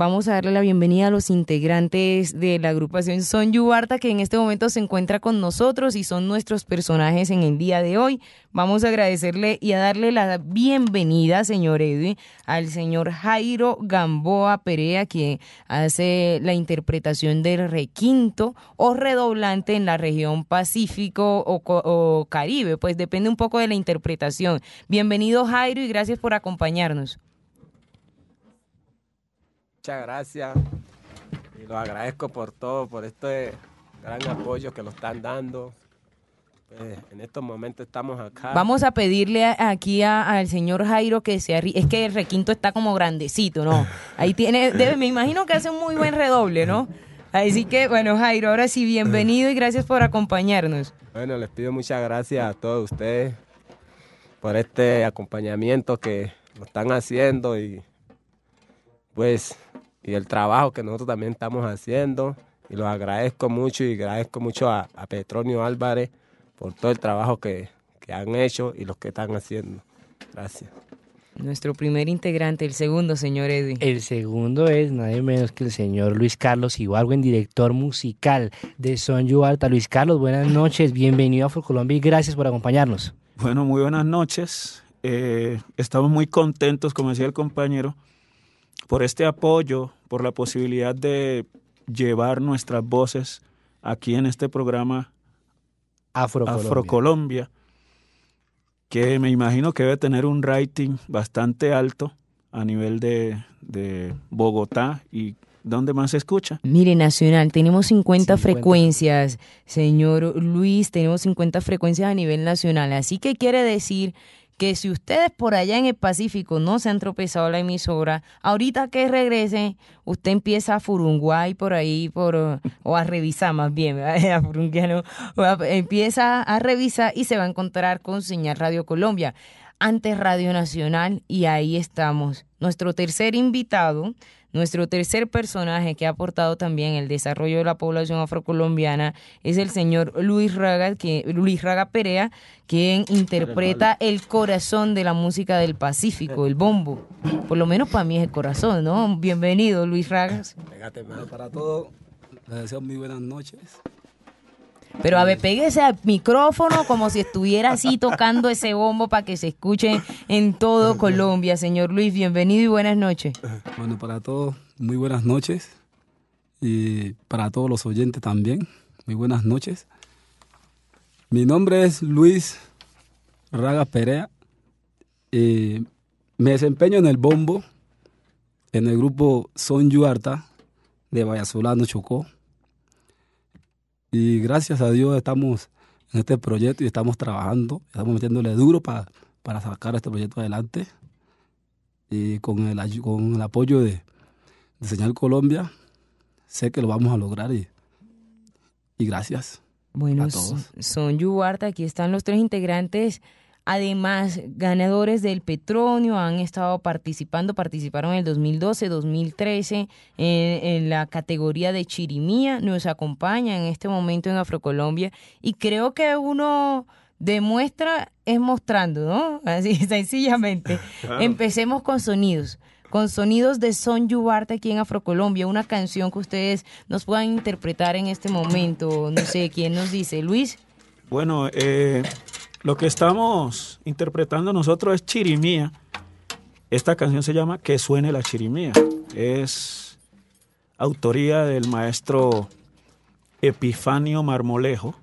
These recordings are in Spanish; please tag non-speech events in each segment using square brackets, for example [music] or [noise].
vamos a darle la bienvenida a los integrantes de la agrupación Son Yubarta, que en este momento se encuentra con nosotros y son nuestros personajes en el día de hoy. Vamos a agradecerle y a darle la bienvenida, señor Edwin, al señor Jairo Gamboa Perea, que hace la interpretación del requinto o redoblante en la región Pacífico o, o Caribe, pues depende un poco de la interpretación. Bienvenido, Jairo, y gracias por acompañarnos. Muchas gracias y lo agradezco por todo, por este gran apoyo que nos están dando. Pues, en estos momentos estamos acá. Vamos a pedirle aquí al señor Jairo que se arri Es que el requinto está como grandecito, ¿no? Ahí tiene, me imagino que hace un muy buen redoble, ¿no? Así que, bueno, Jairo, ahora sí, bienvenido y gracias por acompañarnos. Bueno, les pido muchas gracias a todos ustedes por este acompañamiento que nos están haciendo y pues y el trabajo que nosotros también estamos haciendo. Y los agradezco mucho y agradezco mucho a, Petronio Álvarez por todo el trabajo que, que han hecho y los que están haciendo. Gracias. Nuestro primer integrante, el segundo, señor Edwin. El segundo es nadie menos que el señor Luis Carlos Ibargüen, director musical de Son You Alta. Luis Carlos, buenas noches, bienvenido a Afrocolombia y gracias por acompañarnos. Bueno, muy buenas noches. Eh, estamos muy contentos, como decía el compañero, por este apoyo, por la posibilidad de llevar nuestras voces aquí en este programa Afrocolombia, que me imagino que debe tener un rating bastante alto a nivel de, Bogotá y ¿Dónde más se escucha? Mire, Nacional, tenemos 50, frecuencias, señor Luis, tenemos 50 frecuencias a nivel nacional. Así que quiere decir que si ustedes por allá en el Pacífico no se han tropezado la emisora, ahorita que regresen, usted empieza a furunguay por ahí, por, o a revisar más bien, [laughs] a empieza a revisar y se va a encontrar con Señal Radio Colombia, antes Radio Nacional, y ahí estamos. Nuestro tercer invitado nuestro tercer personaje que ha aportado también el desarrollo de la población afrocolombiana es el señor Luis Raga, que, Luis Raga Perea, quien interpreta el corazón de la música del Pacífico, el bombo. Por lo menos para mí es el corazón, ¿no? Bienvenido, Luis Ragas. Para todos, les deseo muy buenas noches. Pero a ver, péguese al micrófono como si estuviera así tocando ese bombo para que se escuche en todo Colombia. Señor Luis, bienvenido y buenas noches. Bueno, para todos, muy buenas noches. Y para todos los oyentes también, muy buenas noches. Mi nombre es Luis Raga Perea. Y me desempeño en el bombo, en el grupo Son Yuarta de Vallasolano, Chocó. Y gracias a Dios estamos en este proyecto y estamos trabajando, estamos metiéndole duro para, para sacar este proyecto adelante. Y con el, con el apoyo de, de Señal Colombia, sé que lo vamos a lograr y, y gracias. Bueno, a todos. son Yuarta, aquí están los tres integrantes Además, ganadores del petróleo han estado participando, participaron en el 2012, 2013 en, la categoría de chirimía, nos acompañan en este momento en Afrocolombia y creo que uno demuestra es mostrando, ¿no? [laughs] Así sencillamente. [laughs] Empecemos con sonidos con sonidos de Son Yubarte aquí en Afrocolombia, una canción que ustedes nos puedan interpretar en este momento. No sé, ¿quién nos dice? Luis. Bueno, eh, lo que estamos interpretando nosotros es chirimía. Esta canción se llama Que suene la chirimía. Es autoría del maestro Epifanio Marmolejo,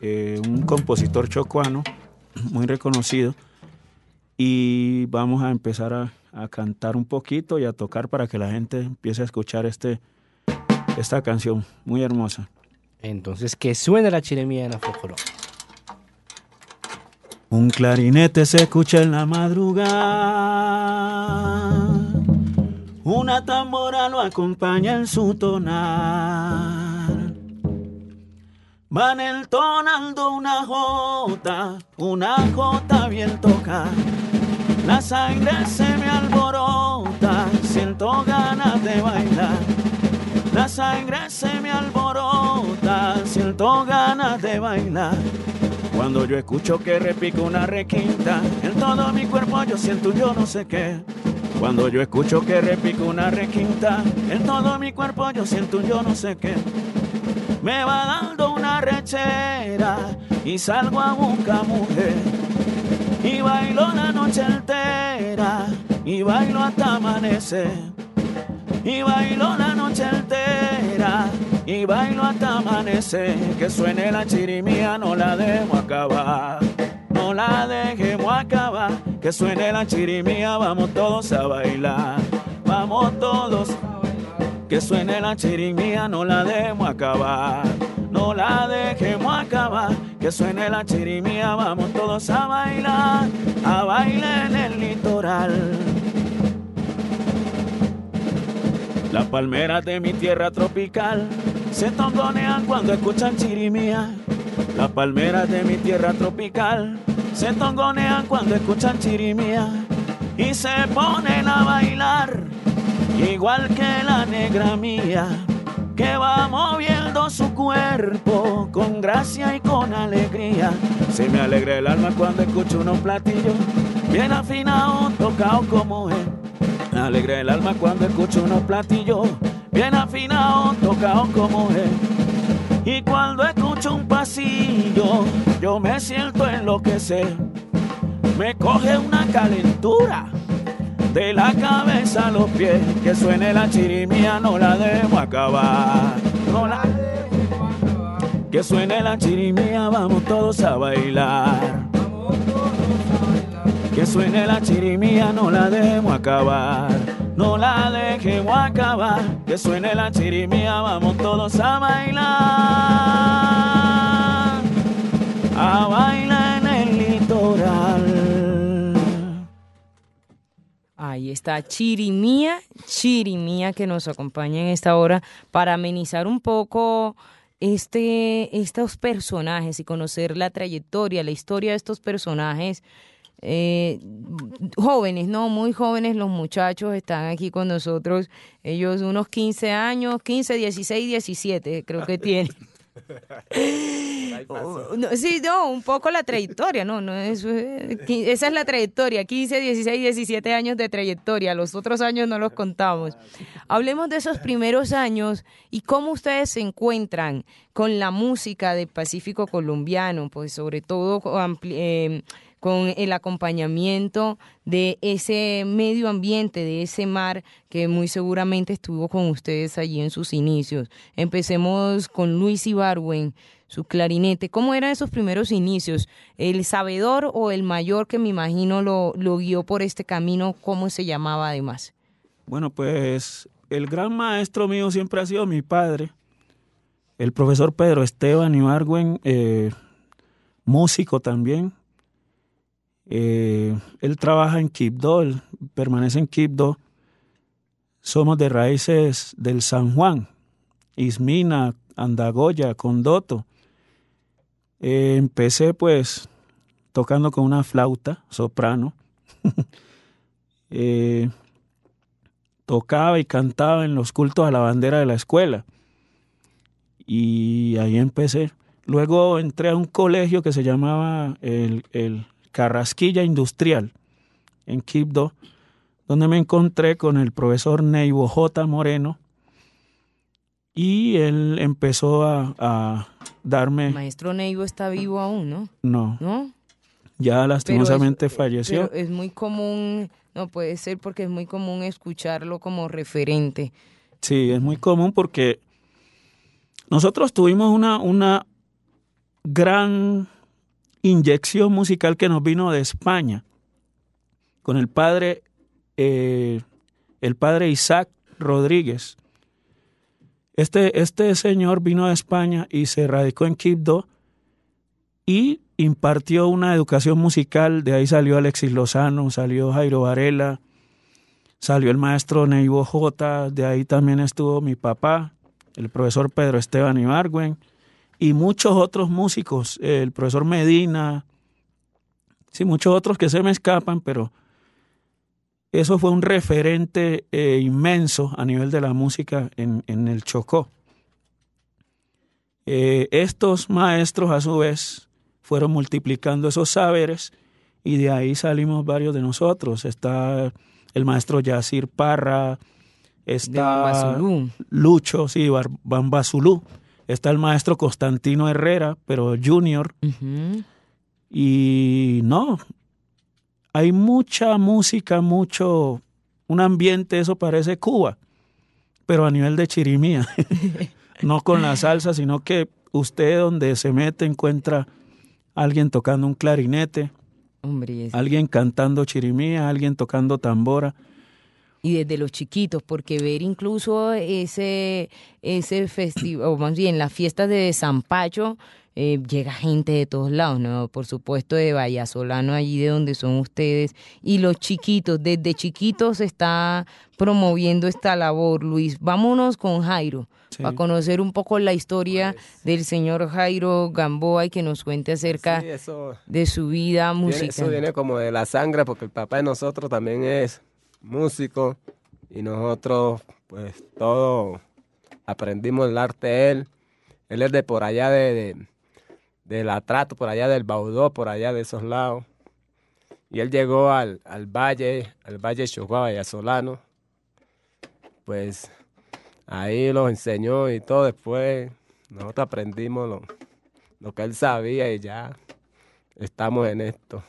eh, un compositor chocuano muy reconocido. Y vamos a empezar a, cantar un poquito y a tocar para que la gente empiece a escuchar este, esta canción muy hermosa. Entonces, que suene la chirimía en Afrocolombia. Un clarinete se escucha en la madrugada, una tambora lo acompaña en su tonar. Van entonando una jota, una jota bien toca. La sangre se me alborota, siento ganas de bailar. La sangre se me alborota, siento ganas de bailar. Cuando yo escucho que repica una requinta, en todo mi cuerpo yo siento yo no sé qué. Cuando yo escucho que repico una requinta, en todo mi cuerpo yo siento yo no sé qué. Me va dando una rechera y salgo a buscar mujer. Y bailo la noche entera y bailo hasta amanecer. Y bailo la noche entera y bailo hasta amanecer. Que suene la chirimía, no la debo acabar. No la dejemos acabar. Que suene la chirimía, vamos todos a bailar. Vamos todos que suene la chirimía, no la dejemos acabar. No la dejemos acabar. Que suene la chirimía, vamos todos a bailar. A bailar en el litoral. Las palmeras de mi tierra tropical se tongonean cuando escuchan chirimía. Las palmeras de mi tierra tropical se tongonean cuando escuchan chirimía y se ponen a bailar igual que la negra mía que va moviendo su cuerpo con gracia y con alegría. Se me alegra el alma cuando escucho unos platillos bien afinados, tocados como él. Me alegra el alma cuando escucho unos platillos bien afinados, tocados como él. Y cuando escucho un pasillo, yo me siento enloquecer. Me coge una calentura de la cabeza a los pies. Que suene la chirimía, no la debo acabar. No la que suene la chirimía, vamos todos a bailar. Que suene la chirimía, no la debo acabar. No la dejemos acabar. Que suene la chirimía, vamos todos a bailar. A bailar en el litoral. Ahí está Chirimía, Chirimía que nos acompaña en esta hora para amenizar un poco este, estos personajes y conocer la trayectoria, la historia de estos personajes. Eh, jóvenes, ¿no? Muy jóvenes los muchachos están aquí con nosotros. Ellos unos 15 años, 15, 16, 17 creo que tienen. [laughs] Oh, no, sí, no, un poco la trayectoria, no, no, eso es- esa es la trayectoria, 15, 16, 17 años de trayectoria, los otros años no los contamos. Hablemos de esos primeros años y cómo ustedes se encuentran con la música del Pacífico colombiano, pues sobre todo eh, con el acompañamiento de ese medio ambiente, de ese mar que muy seguramente estuvo con ustedes allí en sus inicios. Empecemos con Luis Ibarwen, su clarinete. ¿Cómo eran esos primeros inicios? ¿El sabedor o el mayor que me imagino lo, guió por este camino? ¿Cómo se llamaba además? Bueno, pues el gran maestro mío siempre ha sido mi padre, el profesor Pedro Esteban Ibargüen, eh, músico también. Eh, él trabaja en Quibdó, él permanece en Quibdó. Somos de raíces del San Juan, Ismina, Andagoya, Condoto. Eh, empecé pues tocando con una flauta, soprano. [laughs] Eh, tocaba y cantaba en los cultos a la bandera de la escuela. Y ahí empecé. Luego entré a un colegio que se llamaba el, el Carrasquilla Industrial en Quibdó, donde me encontré con el profesor Neivo J. Moreno y él empezó a, a El darme, maestro Neivo está vivo aún, ¿no? no, ¿No? ya Pero lastimosamente es- falleció. pero es muy común, no puede ser porque es muy común escucharlo como referente. Sí, es muy común porque nosotros tuvimos una, una gran inyección musical que nos vino de España con el padre, eh, el padre Isaac Rodríguez. Este, este señor vino de España y se radicó en Quibdó y impartió una educación musical. De ahí salió Alexis Lozano, salió Jairo Varela, salió el maestro Neivo J, de ahí también estuvo mi papá, el profesor Pedro Esteban Ibargüen, y muchos otros músicos, el profesor Medina, sí, muchos otros que se me escapan, pero eso fue un referente eh, inmenso a nivel de la música en, en el Chocó. Eh, estos maestros, a su vez, fueron multiplicando esos saberes y de ahí salimos varios de nosotros. Está el maestro Yacir Parra, está Bambazulú. Lucho, sí, Bar- Bamba Zulú, está el maestro Constantino Herrera, pero junior, y no, hay mucha música, mucho, un ambiente, eso parece Cuba, pero a nivel de chirimía, [laughs] no con la salsa, sino que usted donde se mete encuentra alguien tocando un clarinete, Hombre, alguien cantando chirimía, alguien tocando tambora. Y desde los chiquitos, porque ver incluso ese, ese festival, o más bien las fiestas de San Pacho, eh, llega gente de todos lados, ¿no? Por supuesto de Vallasolano, allí de donde son ustedes, y los chiquitos, desde chiquitos se está promoviendo esta labor, Luis. Vámonos con Jairo, Sí. para conocer un poco la historia del señor Jairo Gamboa y que nos cuente acerca Sí, eso, de su vida viene, musical. eso viene como de la sangre porque el papá de nosotros también es músico y nosotros pues todo aprendimos el arte de él. Él es de por allá de, de, de La Trato, por allá del Baudó, por allá de esos lados. Y él llegó al, al valle, al valle Chocó, Solano. Pues ahí los enseñó y todo. Después nosotros aprendimos lo, lo que él sabía y ya estamos en esto.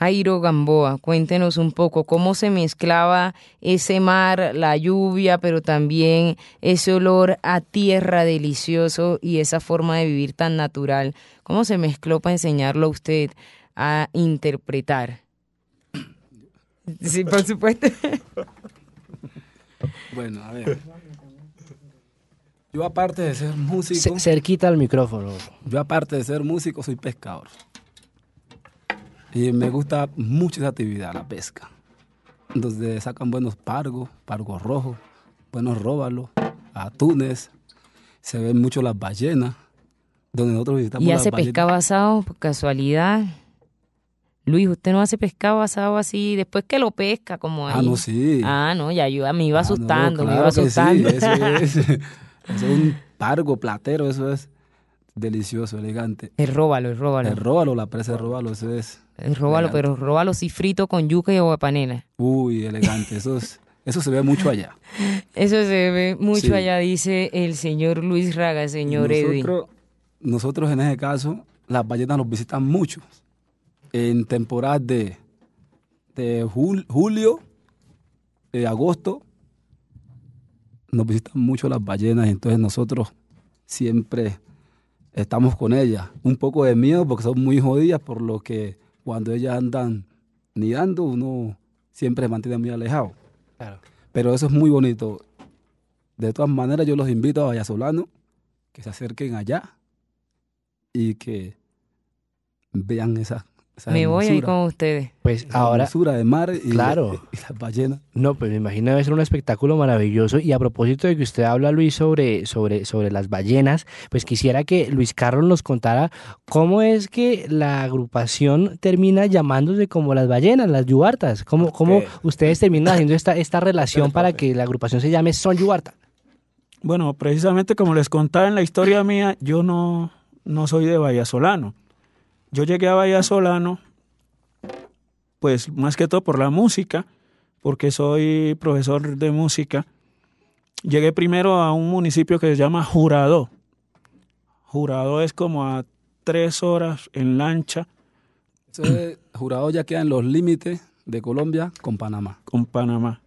Jairo Gamboa, cuéntenos un poco cómo se mezclaba ese mar, la lluvia, pero también ese olor a tierra delicioso y esa forma de vivir tan natural. ¿Cómo se mezcló para enseñarlo a usted a interpretar? Sí, por supuesto. [laughs] Bueno, a ver. Yo aparte de ser músico, Ce- cerquita al micrófono. yo aparte de ser músico soy pescador. Y me gusta mucho esa actividad, la pesca. Donde sacan buenos pargos, pargos rojos, buenos róbalos, atunes. Se ven mucho las ballenas. Donde nosotros visitamos ¿Y hace pescado asado por casualidad? Luis, ¿usted no hace pescado asado así después que lo pesca como ahí? Ah, no, sí. Ah, no, ya yo me iba Ah, no, asustando, me iba que sí, asustando. eso es, [laughs] eso es un pargo platero, eso es delicioso, elegante. El róbalo, el róbalo. El róbalo, la presa de róbalo, eso es, El róbalo, Elegante. pero róbalo sí frito con yuca y agua panela. uy, elegante. Eso, es, eso se ve mucho allá. [laughs] Eso se ve mucho Sí. allá, dice el señor Luis Raga, señor Edwin. nosotros, nosotros en ese caso, las ballenas nos visitan mucho. En temporadas de, de jul- julio, de agosto, nos visitan mucho las ballenas entonces nosotros siempre estamos con ellas. Un poco de miedo porque son muy jodidas, por lo que cuando ellas andan nidando, uno siempre se mantiene muy alejado. Claro. Pero eso es muy bonito. De todas maneras, yo los invito a Vallasolano que se acerquen allá y que vean esa, esa Me voy ahí hermosura, con ustedes. Pues esa ahora, hermosura de mar y, Claro. y las ballenas. no, pues me imagino debe ser un espectáculo maravilloso. Y a propósito de que usted habla, Luis, sobre, sobre, sobre las ballenas, pues quisiera que Luis Carlos nos contara cómo es que la agrupación termina llamándose como las ballenas, las yuartas. ¿Cómo, cómo ustedes terminan haciendo esta, esta [laughs] relación para que la agrupación se llame Son Yuarta? Bueno, precisamente como les contaba en la historia mía, yo no, no soy de Vallasolano. Yo llegué a Vallasolano, pues más que todo por la música, porque soy profesor de música. Llegué primero a un municipio que se llama Jurado. Jurado es como a tres horas en lancha jurado ya queda en los límites de Colombia con Panamá. con Panamá.